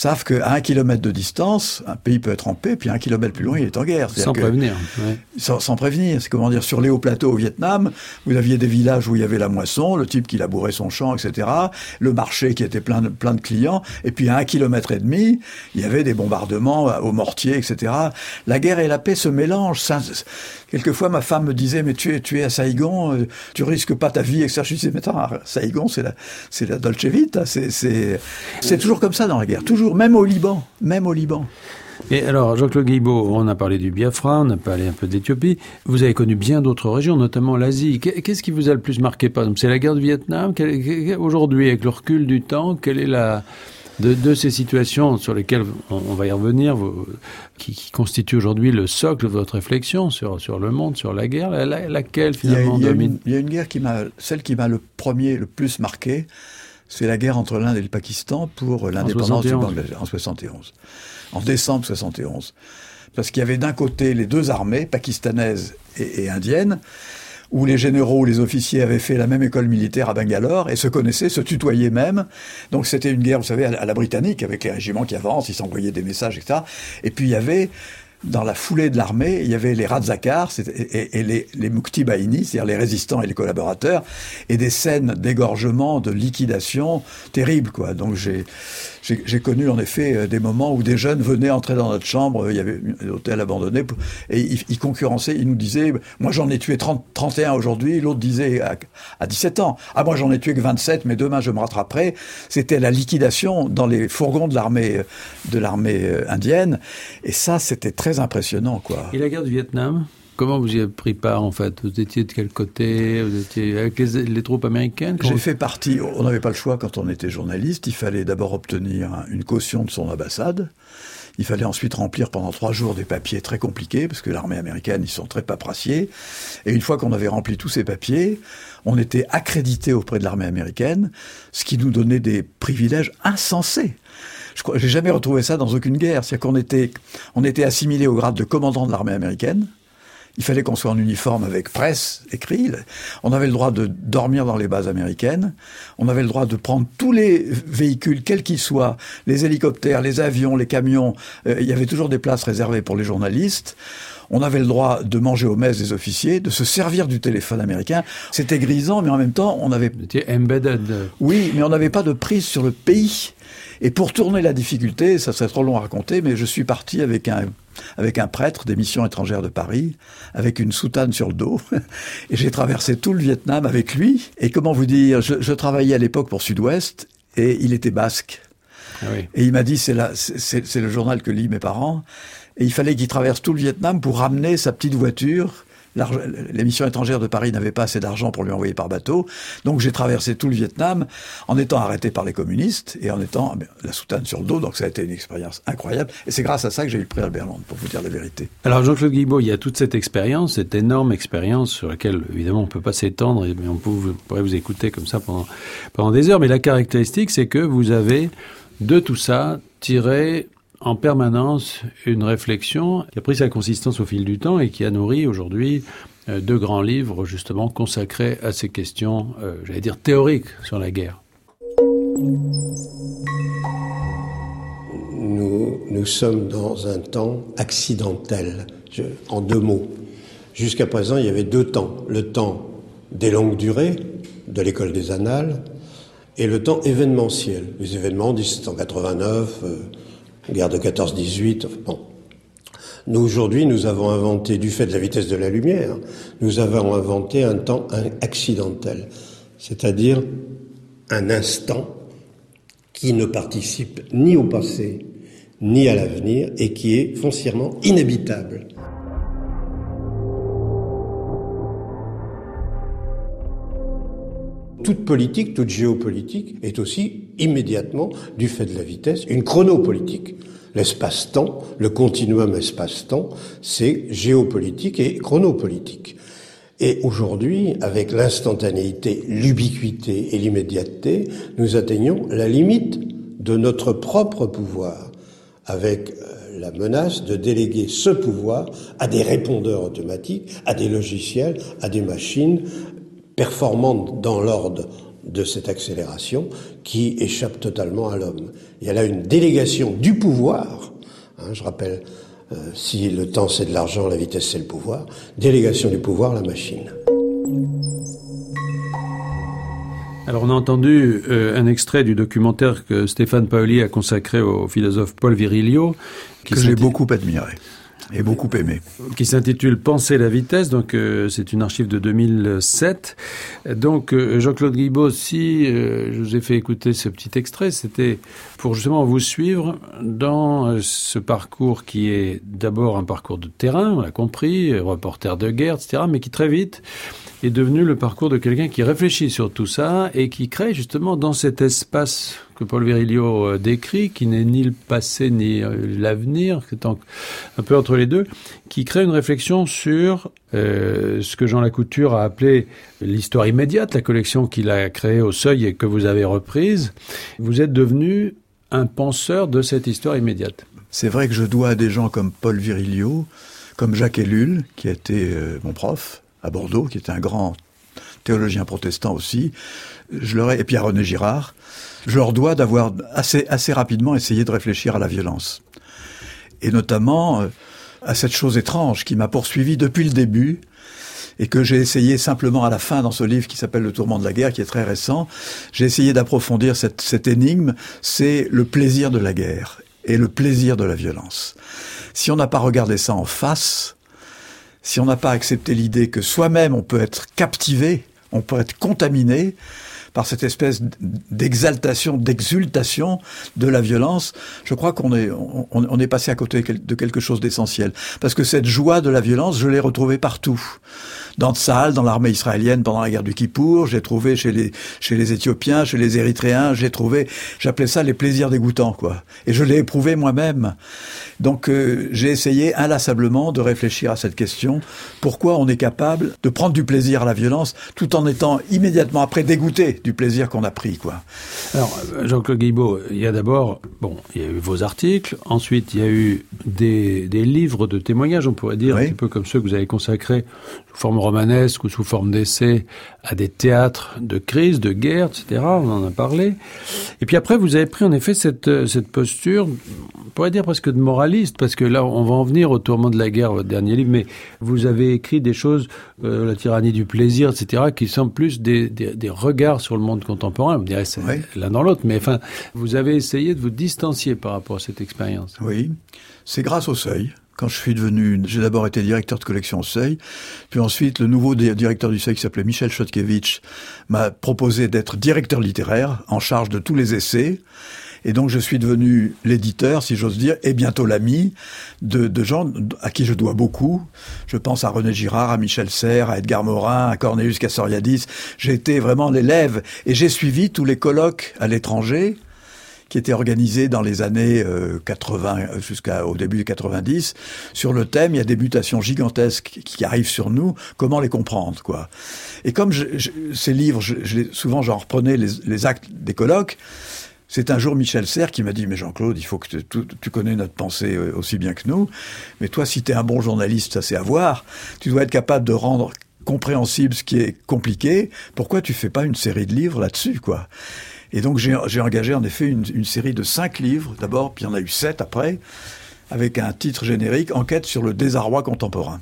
savent qu'à un kilomètre de distance, un pays peut être en paix, puis un kilomètre plus loin, il est en guerre. Sans prévenir. Sans, prévenir. C'est comment dire, sur les hauts plateaux au Vietnam, vous aviez des villages où il y avait la moisson, le type qui labourait son champ, etc., le marché qui était plein de, plein de clients, et puis à un kilomètre et demi, il y avait des bombardements au mortier, etc. La guerre et la paix se mélangent. Ça, quelquefois, ma femme me disait, mais tu es, tu es à Saigon, euh, tu risques pas ta vie, etc. Je disais, mais attends, Saigon, c'est la, c'est la Dolce Vita, c'est, c'est, c'est toujours comme ça dans la guerre. Toujours même au Liban, même au Liban. Et alors, Jean-Claude Guibault, on a parlé du Biafra, on a parlé un peu d'Éthiopie. Vous avez connu bien d'autres régions, notamment l'Asie. Qu'est-ce qui vous a le plus marqué, par exemple? C'est la guerre du Vietnam? Aujourd'hui, avec le recul du temps, quelle est la... De, ces situations sur lesquelles on, va y revenir, qui, constituent aujourd'hui le socle de votre réflexion sur, sur le monde, sur la guerre, laquelle finalement il y a, domine? Il y a une guerre qui m'a, celle qui m'a le premier, le plus marqué, c'est la guerre entre l'Inde et le Pakistan pour l'indépendance du Bangladesh en 71, en décembre 71. Parce qu'il y avait d'un côté les deux armées, pakistanaises et, indiennes, où les généraux ou les officiers avaient fait la même école militaire à Bangalore et se connaissaient, se tutoyaient même. Donc c'était une guerre, vous savez, à la britannique, avec les régiments qui avancent, ils s'envoyaient des messages, etc. Et puis il y avait dans la foulée de l'armée, il y avait les Razakars et, les, les Mukti c'est-à-dire les résistants et les collaborateurs, et des scènes d'égorgement, de liquidation terribles, quoi. Donc j'ai j'ai connu en effet euh, des moments où des jeunes venaient entrer dans notre chambre, il y avait un hôtel abandonné, et ils, concurrençaient, ils nous disaient, moi j'en ai tué 30, 31 aujourd'hui, l'autre disait à, à, 17 ans, ah moi j'en ai tué que 27, mais demain je me rattraperai. C'était la liquidation dans les fourgons de l'armée de l'armée euh, indienne, et ça c'était très impressionnant, quoi. Et la guerre du Vietnam? Comment vous y avez pris part en fait? Vous étiez de quel côté? Vous étiez avec les, troupes américaines? J'ai fait partie. On n'avait pas le choix quand on était journaliste. Il fallait d'abord obtenir une caution de son ambassade. Il fallait ensuite remplir pendant trois jours des papiers très compliqués, parce que l'armée américaine, ils sont très paprassiers. Et une fois qu'on avait rempli tous ces papiers, on était accrédité auprès de l'armée américaine, ce qui nous donnait des privilèges insensés. Je n'ai jamais retrouvé ça dans aucune guerre. C'est-à-dire qu'on était, on était assimilé au grade de commandant de l'armée américaine. Il fallait qu'on soit en uniforme avec presse, écrit. On avait le droit de dormir dans les bases américaines. On avait le droit de prendre tous les véhicules, quels qu'ils soient, les hélicoptères, les avions, les camions. Euh, il y avait toujours des places réservées pour les journalistes. On avait le droit de manger aux messes des officiers, de se servir du téléphone américain. C'était grisant, mais en même temps, on avait... C'était embedded. Oui, mais on n'avait pas de prise sur le pays. Et pour tourner la difficulté, ça serait trop long à raconter, mais je suis parti avec un avec un prêtre des missions étrangères de Paris, avec une soutane sur le dos, et j'ai traversé tout le Vietnam avec lui. Et comment vous dire, je, travaillais à l'époque pour Sud-Ouest, et il était basque. Ah et il m'a dit, c'est le journal que lisent mes parents, et il fallait qu'il traverse tout le Vietnam pour ramener sa petite voiture les missions étrangères de Paris n'avaient pas assez d'argent pour lui envoyer par bateau. Donc j'ai traversé tout le Vietnam en étant arrêté par les communistes et en étant eh la soutane sur le dos. Donc ça a été une expérience incroyable. Et c'est grâce à ça que j'ai eu le prix Albert Land, pour vous dire la vérité. Alors Jean-Claude Guibault, il y a toute cette expérience, cette énorme expérience sur laquelle évidemment on ne peut pas s'étendre, mais on pourrait vous écouter comme ça pendant, pendant des heures. Mais la caractéristique, c'est que vous avez de tout ça tiré en permanence une réflexion qui a pris sa consistance au fil du temps et qui a nourri aujourd'hui euh, deux grands livres justement consacrés à ces questions, euh, j'allais dire théoriques sur la guerre. Nous, nous sommes dans un temps accidentel, en deux mots. Jusqu'à présent, il y avait deux temps. Le temps des longues durées, de l'école des annales, et le temps événementiel. Les événements 1789, guerre de 14-18. Bon. Nous, aujourd'hui, nous avons inventé, du fait de la vitesse de la lumière, nous avons inventé un temps accidentel, c'est-à-dire un instant qui ne participe ni au passé, ni à l'avenir, et qui est foncièrement inhabitable. Toute politique, toute géopolitique est aussi immédiatement, du fait de la vitesse, une chronopolitique. L'espace-temps, le continuum espace-temps, c'est géopolitique et chronopolitique. Et aujourd'hui, avec l'instantanéité, l'ubiquité et l'immédiateté, nous atteignons la limite de notre propre pouvoir, avec euh, la menace de déléguer ce pouvoir à des répondeurs automatiques, à des logiciels, à des machines performantes dans l'ordre de cette accélération qui échappe totalement à l'homme. Il y a là une délégation du pouvoir, hein, je rappelle, euh, si le temps c'est de l'argent, la vitesse c'est le pouvoir, délégation du pouvoir, la machine. Alors on a entendu euh, un extrait du documentaire que Stéphane Paoli a consacré au philosophe Paul Virilio. que j'ai beaucoup admiré et beaucoup aimé. Qui s'intitule Penser la vitesse, donc euh, c'est une archive de 2007. Donc euh, Jean-Claude Guibaud, si euh, je vous ai fait écouter ce petit extrait, c'était pour justement vous suivre dans ce parcours qui est d'abord un parcours de terrain, on l'a compris, reporter de guerre, etc., mais qui très vite est devenu le parcours de quelqu'un qui réfléchit sur tout ça et qui crée justement dans cet espace que Paul Virilio euh, décrit, qui n'est ni le passé ni euh, l'avenir, c'est un peu entre les deux, qui crée une réflexion sur euh, ce que Jean Lacouture a appelé l'histoire immédiate, la collection qu'il a créée au Seuil et que vous avez reprise. Vous êtes devenu un penseur de cette histoire immédiate. C'est vrai que je dois à des gens comme Paul Virilio, comme Jacques Ellul, qui a été mon prof, à Bordeaux, qui était un grand théologien protestant aussi. Je leur ai, et puis à René Girard, je leur dois d'avoir assez, assez rapidement essayé de réfléchir à la violence. Et notamment euh, à cette chose étrange qui m'a poursuivi depuis le début et que j'ai essayé simplement à la fin dans ce livre qui s'appelle Le tourment de la guerre, qui est très récent, j'ai essayé d'approfondir cette, cette énigme, c'est le plaisir de la guerre et le plaisir de la violence. Si on n'a pas regardé ça en face, si on n'a pas accepté l'idée que soi-même on peut être captivé, on peut être contaminé par cette espèce d'exaltation, d'exultation de la violence, je crois qu'on est, on, est passé à côté de quelque chose d'essentiel. Parce que cette joie de la violence, je l'ai retrouvée partout dans Tsahal, dans l'armée israélienne pendant la guerre du Kippour, j'ai trouvé chez les, chez les Éthiopiens, chez les Érythréens, j'ai trouvé, j'appelais ça les plaisirs dégoûtants, quoi. Et je l'ai éprouvé moi-même. Donc euh, j'ai essayé inlassablement de réfléchir à cette question. Pourquoi on est capable de prendre du plaisir à la violence tout en étant immédiatement après dégoûté du plaisir qu'on a pris, quoi? Alors, Jean-Claude Guibaud, il y a d'abord, bon, il y a eu vos articles, ensuite il y a eu des, des livres de témoignages, on pourrait dire, un petit peu comme ceux que vous avez consacrés sous forme romanesque ou sous forme d'essai à des théâtres de crise, de guerre, etc. On en a parlé. Et puis après, vous avez pris en effet cette, euh, cette posture, on pourrait dire presque de moraliste, parce que là, on va en venir au tourment de la guerre, votre dernier livre, mais vous avez écrit des choses, euh, la tyrannie du plaisir, etc., qui sont plus des, des, regards sur le monde contemporain. On dirait c'est l'un dans l'autre, mais enfin, vous avez essayé de vous distancier par rapport à cette expérience. Oui, c'est grâce au seuil quand je suis devenu, j'ai d'abord été directeur de collection au Seuil, puis ensuite le nouveau directeur du Seuil qui s'appelait Michel Chotkevich m'a proposé d'être directeur littéraire en charge de tous les essais. Et donc je suis devenu l'éditeur, si j'ose dire, et bientôt l'ami de, de, gens à qui je dois beaucoup. Je pense à René Girard, à Michel Serres, à Edgar Morin, à Cornelius Cassoriadis. J'ai été vraiment l'élève et j'ai suivi tous les colloques à l'étranger qui était organisé dans les années 80 euh, jusqu'au début des 90 sur le thème il y a des mutations gigantesques qui arrivent sur nous, comment les comprendre quoi? Et comme je, ces livres, je, souvent j'en reprenais les, les actes des colloques. C'est un jour Michel Serres qui m'a dit, mais Jean-Claude, il faut que tu, tu, connais notre pensée euh, aussi bien que nous, mais toi, si tu es un bon journaliste, ça c'est à voir, tu dois être capable de rendre compréhensible ce qui est compliqué, pourquoi tu fais pas une série de livres là-dessus, quoi? Et donc j'ai engagé en effet une, série de cinq livres d'abord, puis il y en a eu sept après, avec un titre générique Enquête sur le désarroi contemporain.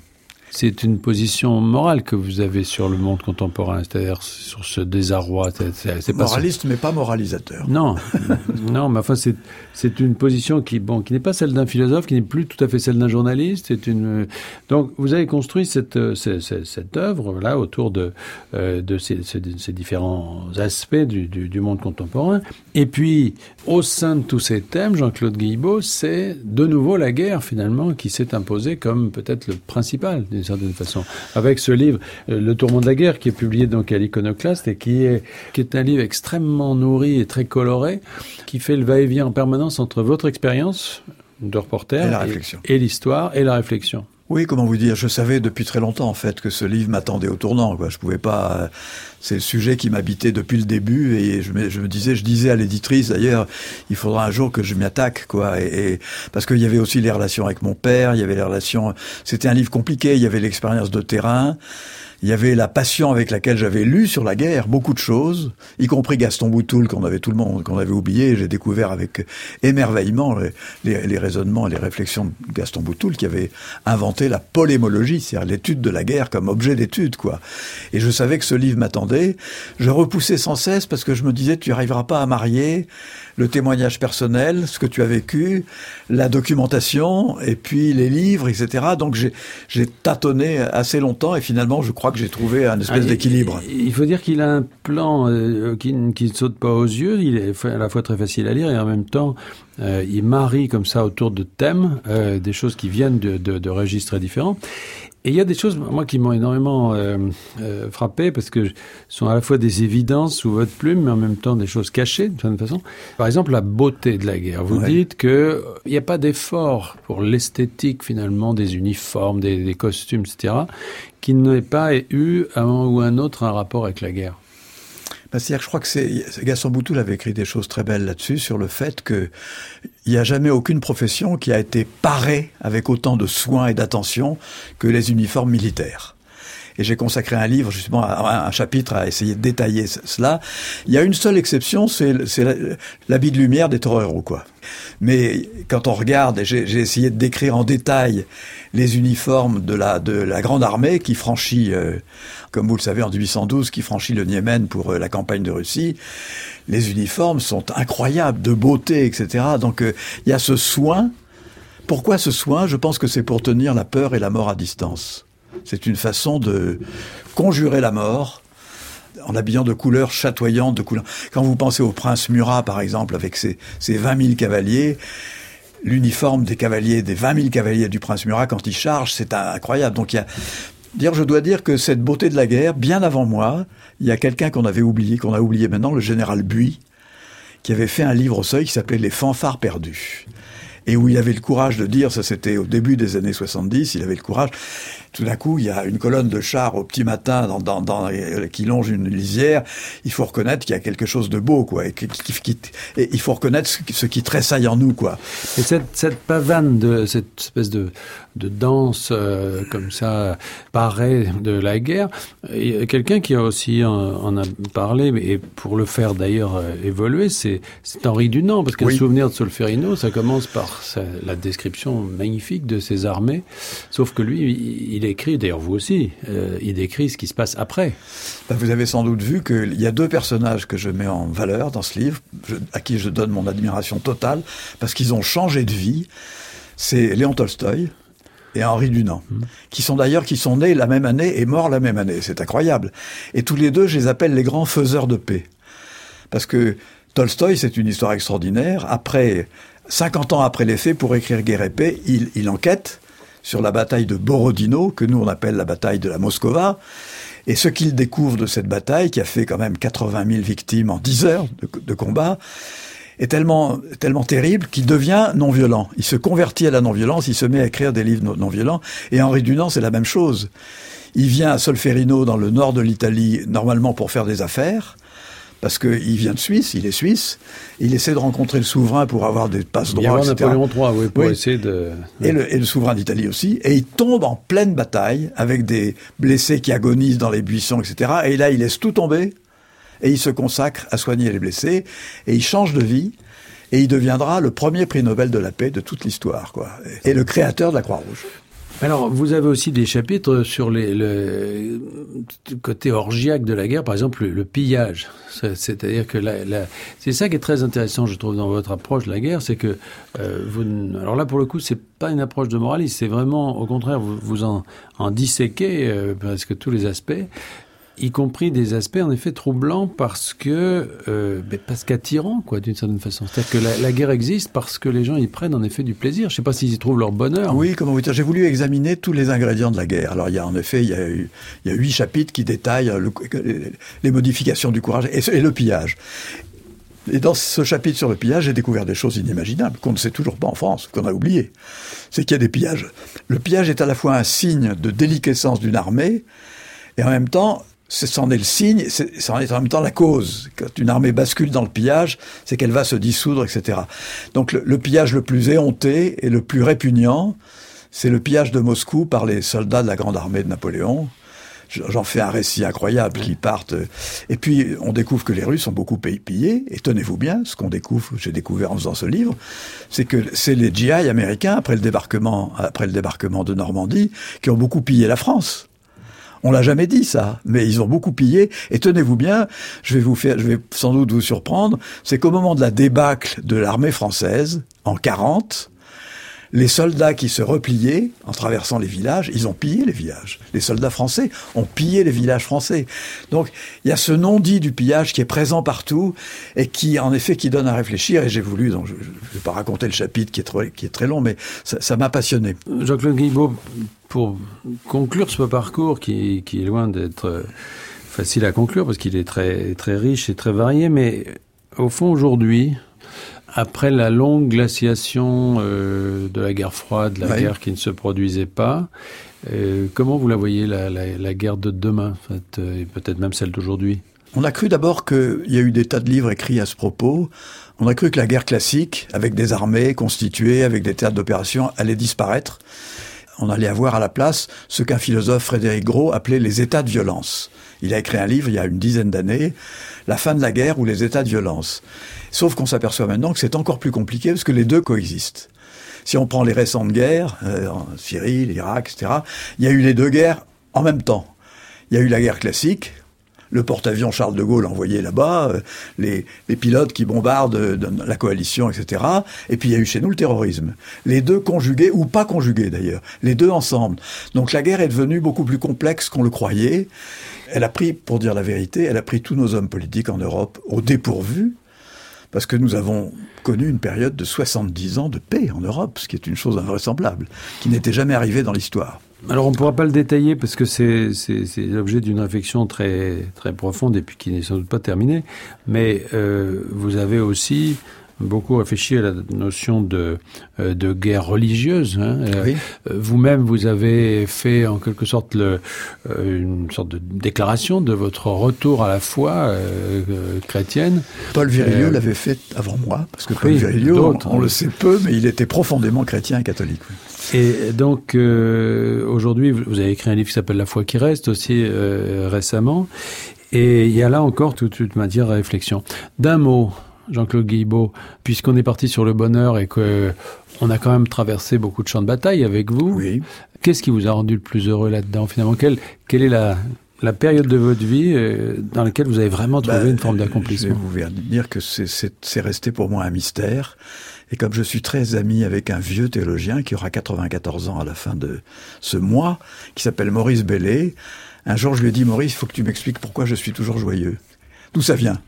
C'est une position morale que vous avez sur le monde contemporain, c'est-à-dire sur ce désarroi. C'est moraliste, mais pas moralisateur. Non, non, mais enfin c'est c'est une position qui bon qui n'est pas celle d'un philosophe, qui n'est plus tout à fait celle d'un journaliste. C'est une donc vous avez construit cette cette, cette œuvre là autour de euh, de ces, ces, différents aspects du, du, du, monde contemporain. Et puis au sein de tous ces thèmes, Jean-Claude Guilbeault, c'est de nouveau la guerre finalement qui s'est imposée comme peut-être le principal d'une certaine façon. Avec ce livre, euh, Le Tourment de la guerre, qui est publié donc à l'Iconoclaste et qui est, qui est un livre extrêmement nourri et très coloré, qui fait le va-et-vient en permanence entre votre expérience de reporter. Et la réflexion. Et, l'histoire et la réflexion. Oui, comment vous dire, je savais depuis très longtemps en fait que ce livre m'attendait au tournant. Quoi. Je pouvais pas. Euh, c'est le sujet qui m'habitait depuis le début et je me, disais, je disais à l'éditrice d'ailleurs, il faudra un jour que je m'y attaque, quoi. Et parce qu'il y avait aussi les relations avec mon père, il y avait les relations. C'était un livre compliqué. Il y avait l'expérience de terrain. Il y avait la passion avec laquelle j'avais lu sur la guerre beaucoup de choses, y compris Gaston Boutoul qu'on avait tout le monde qu'on avait oublié. J'ai découvert avec émerveillement les, raisonnements et les réflexions de Gaston Boutoul qui avait inventé la polémologie, c'est-à-dire l'étude de la guerre comme objet d'étude, quoi. Et je savais que ce livre m'attendait. Je repoussais sans cesse parce que je me disais tu arriveras pas à marier le témoignage personnel, ce que tu as vécu, la documentation, et puis les livres, etc. Donc j'ai tâtonné assez longtemps et finalement je crois que j'ai trouvé un espèce ah, d'équilibre. Il faut dire qu'il a un plan euh, qui, qui ne saute pas aux yeux, il est à la fois très facile à lire et en même temps euh, il marie comme ça autour de thèmes euh, des choses qui viennent de, de, de registres différents. Et il y a des choses, moi, qui m'ont énormément euh, euh, frappé parce que ce sont à la fois des évidences sous votre plume, mais en même temps des choses cachées, de toute façon. Par exemple, la beauté de la guerre. Vous ouais. dites que il n'y a pas d'effort pour l'esthétique, finalement, des uniformes, des, des costumes, etc., qui n'ait pas eu, à un ou un autre, un rapport avec la guerre. Ben, C'est-à-dire que je crois que c'est Gaston Boutoul avait écrit des choses très belles là-dessus sur le fait que il n'y a jamais aucune profession qui a été parée avec autant de soins et d'attention que les uniformes militaires et j'ai consacré un livre justement à, un chapitre à essayer de détailler cela. Il y a une seule exception, c'est l'habit de lumière des toreros, quoi. Mais quand on regarde, j'ai essayé de décrire en détail les uniformes de la, de la grande armée qui franchit, euh, comme vous le savez, en 1812, qui franchit le Niémen pour euh, la campagne de Russie, les uniformes sont incroyables, de beauté, etc. Donc euh, il y a ce soin. Pourquoi ce soin? Je pense que c'est pour tenir la peur et la mort à distance. C'est une façon de conjurer la mort en habillant de couleurs chatoyantes, de couleurs. Quand vous pensez au prince Murat, par exemple, avec ses, ses 20 000 cavaliers, l'uniforme des cavaliers, des 20 000 cavaliers du prince Murat, quand il charge, c'est incroyable. Donc il y a, dire, je dois dire que cette beauté de la guerre, bien avant moi, il y a quelqu'un qu'on avait oublié, qu'on a oublié maintenant, le général Buis, qui avait fait un livre au seuil qui s'appelait Les fanfares perdus et où il avait le courage de dire, ça c'était au début des années 70, il avait le courage, tout d'un coup il y a une colonne de chars au petit matin dans, dans, dans, qui longe une lisière, il faut reconnaître qu'il y a quelque chose de beau, quoi, et, qui, qui, et il faut reconnaître ce qui, ce qui tressaille en nous, quoi. Et cette, cette pavane, de, cette espèce de, de danse euh, comme ça, paraît de la guerre, quelqu'un qui a aussi en, en, a parlé, et pour le faire d'ailleurs euh, évoluer, c'est Henri Dunant, parce qu'un oui. souvenir de Solferino, ça commence par la description magnifique de ces armées, sauf que lui, il écrit, d'ailleurs vous aussi, euh, il décrit ce qui se passe après. Ben vous avez sans doute vu qu'il y a deux personnages que je mets en valeur dans ce livre, je, à qui je donne mon admiration totale, parce qu'ils ont changé de vie. C'est Léon Tolstoï, et Henri Dunant, mmh. qui sont d'ailleurs qui sont nés la même année et morts la même année. C'est incroyable. Et tous les deux, je les appelle les grands faiseurs de paix, parce que Tolstoï, c'est une histoire extraordinaire. Après 50 ans après les faits, pour écrire Guerre et paix, il, il enquête sur la bataille de Borodino, que nous on appelle la bataille de la Moscova. Et ce qu'il découvre de cette bataille, qui a fait quand même 80 000 victimes en 10 heures de, combat, est tellement, tellement terrible qu'il devient non-violent. Il se convertit à la non-violence, il se met à écrire des livres non-violents. Et Henri Dunant, c'est la même chose. Il vient à Solferino, dans le nord de l'Italie, normalement pour faire des affaires parce qu'il vient de Suisse, il est suisse, il essaie de rencontrer le souverain pour avoir des passes droits, etc. Napoléon III, oui, pour oui. essayer de... Et le, et le souverain d'Italie aussi, et il tombe en pleine bataille, avec des blessés qui agonisent dans les buissons, etc. Et là, il laisse tout tomber, et il se consacre à soigner les blessés, et il change de vie, et il deviendra le premier prix Nobel de la paix de toute l'histoire, quoi. Et le créateur de la Croix-Rouge. Alors, vous avez aussi des chapitres sur les, le côté orgiaque de la guerre, par exemple le, pillage. C'est-à-dire que la, la, c'est ça qui est très intéressant, je trouve, dans votre approche de la guerre, c'est que euh, vous. Alors là, pour le coup, c'est pas une approche de moraliste, c'est vraiment, au contraire, vous, vous en, en disséquez euh, presque tous les aspects y compris des aspects en effet troublants parce que euh, parce qu'attirants quoi d'une certaine façon. C'est-à-dire que la, guerre existe parce que les gens y prennent en effet du plaisir. Je sais pas s'ils y trouvent leur bonheur. Oui, comment vous dire, j'ai voulu examiner tous les ingrédients de la guerre. Alors il y a en effet il y a il y a huit chapitres qui détaillent le, les modifications du courage et, et le pillage. Et dans ce chapitre sur le pillage, j'ai découvert des choses inimaginables qu'on ne sait toujours pas en France, qu'on a oublié. C'est qu'il y a des pillages. Le pillage est à la fois un signe de déliquescence d'une armée, et en même temps, c'en est le signe, c'en est en même temps la cause. Quand une armée bascule dans le pillage, c'est qu'elle va se dissoudre, etc. Donc le, pillage le plus éhonté et le plus répugnant, c'est le pillage de Moscou par les soldats de la grande armée de Napoléon. J'en fais un récit incroyable qui partent. Et puis, on découvre que les Russes ont beaucoup pillé. Et tenez-vous bien, ce qu'on découvre, j'ai découvert en faisant ce livre, c'est que c'est les GI américains, après le débarquement, après le débarquement de Normandie, qui ont beaucoup pillé la France. On l'a jamais dit ça, mais ils ont beaucoup pillé. Et tenez-vous bien, je vais vous faire, je vais sans doute vous surprendre, c'est qu'au moment de la débâcle de l'armée française en 40, les soldats qui se repliaient en traversant les villages, ils ont pillé les villages. Les soldats français ont pillé les villages français. Donc il y a ce non-dit du pillage qui est présent partout et qui, en effet, qui donne à réfléchir. Et j'ai voulu, donc je ne vais pas raconter le chapitre qui est, très, long, mais ça m'a passionné. Jean-Claude Guibault, pour conclure ce parcours qui, qui est loin d'être facile à conclure parce qu'il est très, très riche et très varié, mais au fond aujourd'hui, après la longue glaciation euh, de la guerre froide, la guerre qui ne se produisait pas, euh, comment vous la voyez, la, la, la guerre de demain, en fait, euh, et peut-être même celle d'aujourd'hui? On a cru d'abord qu'il y a eu des tas de livres écrits à ce propos. On a cru que la guerre classique, avec des armées constituées, avec des théâtres d'opération, allait disparaître. On allait avoir à la place ce qu'un philosophe, Frédéric Gros, appelait les états de violence. Il a écrit un livre il y a une dizaine d'années, La fin de la guerre ou les états de violence. Sauf qu'on s'aperçoit maintenant que c'est encore plus compliqué parce que les deux coexistent. Si on prend les récentes guerres, euh, en Syrie, l'Irak, etc., il y a eu les deux guerres en même temps. Il y a eu la guerre classique, le porte-avions Charles de Gaulle envoyé là-bas, euh, les, les, pilotes qui bombardent euh, la coalition, etc. Et puis il y a eu chez nous le terrorisme. Les deux conjugués, ou pas conjugués d'ailleurs, les deux ensemble. Donc la guerre est devenue beaucoup plus complexe qu'on le croyait. Elle a pris, pour dire la vérité, elle a pris tous nos hommes politiques en Europe au dépourvu, parce que nous avons connu une période de 70 ans de paix en Europe, ce qui est une chose invraisemblable, qui n'était jamais arrivée dans l'histoire. Alors on ne pourra pas le détailler parce que c'est l'objet d'une réflexion très, profonde et puis qui n'est sans doute pas terminée, mais euh, vous avez aussi beaucoup réfléchi à la notion de, euh, de guerre religieuse. Hein. Oui. Vous-même, vous avez fait en quelque sorte le, une sorte de déclaration de votre retour à la foi euh, chrétienne. Paul Virilio euh, l'avait fait avant moi, parce que Paul oui, Virilio, on, on, le sait peu, mais il était profondément chrétien et catholique. Oui. Et donc, euh, aujourd'hui, vous avez écrit un livre qui s'appelle La foi qui reste aussi euh, récemment. Et il y a là encore toute une matière à réflexion. D'un mot, Jean-Claude Guilbeault, puisqu'on est parti sur le bonheur et que on a quand même traversé beaucoup de champs de bataille avec vous. Oui. Qu'est-ce qui vous a rendu le plus heureux là-dedans finalement? Quelle, quelle est la, la période de votre vie euh, dans laquelle vous avez vraiment trouvé bah, une forme d'accomplissement? Je vais vous dire que c'est resté pour moi un mystère. Et comme je suis très ami avec un vieux théologien qui aura 94 ans à la fin de ce mois, qui s'appelle Maurice Bellet, un jour je lui ai dit Maurice, il faut que tu m'expliques pourquoi je suis toujours joyeux. D'où ça vient?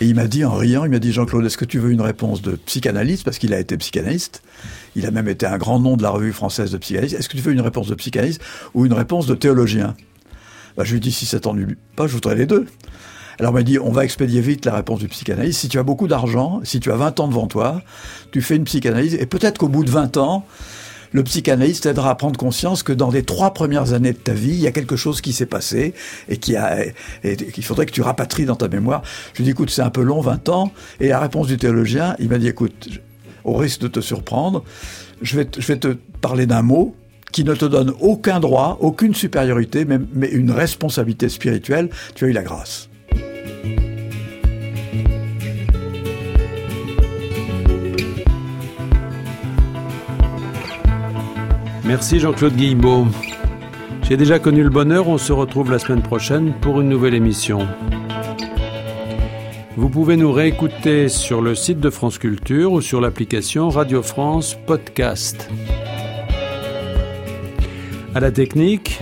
Et il m'a dit en riant, il m'a dit Jean-Claude, est-ce que tu veux une réponse de psychanalyste? Parce qu'il a été psychanalyste. Il a même été un grand nom de la revue française de psychanalyste. Est-ce que tu veux une réponse de psychanalyste ou une réponse de théologien? Bah, Je lui ai dit si ça t'ennuie pas, je voudrais les deux. Alors il m'a dit on va expédier vite la réponse du psychanalyste. Si tu as beaucoup d'argent, si tu as 20 ans devant toi, tu fais une psychanalyse et peut-être qu'au bout de 20 ans, le psychanalyste aidera à prendre conscience que dans les trois premières années de ta vie, il y a quelque chose qui s'est passé et qui a, et qu'il faudrait que tu rapatries dans ta mémoire. Je lui dis, écoute, c'est un peu long, 20 ans. Et la réponse du théologien, il m'a dit, écoute, au risque de te surprendre, je vais, te parler d'un mot qui ne te donne aucun droit, aucune supériorité, mais une responsabilité spirituelle. Tu as eu la grâce. Merci Jean-Claude Guillemot. J'ai déjà connu le bonheur, on se retrouve la semaine prochaine pour une nouvelle émission. Vous pouvez nous réécouter sur le site de France Culture ou sur l'application Radio France Podcast. À la technique,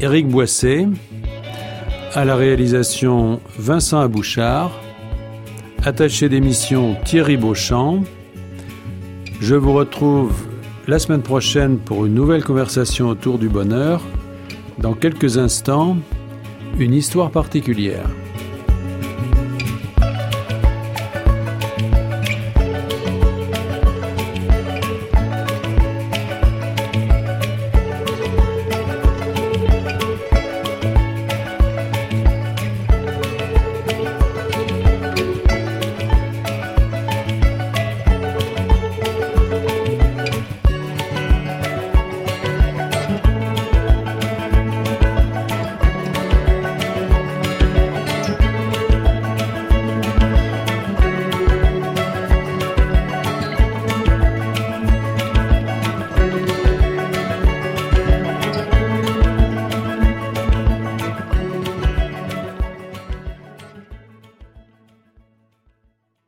Éric Boissé. À la réalisation, Vincent Abouchard. Attaché d'émission, Thierry Beauchamp. Je vous retrouve la semaine prochaine pour une nouvelle conversation autour du bonheur. Dans quelques instants, une histoire particulière.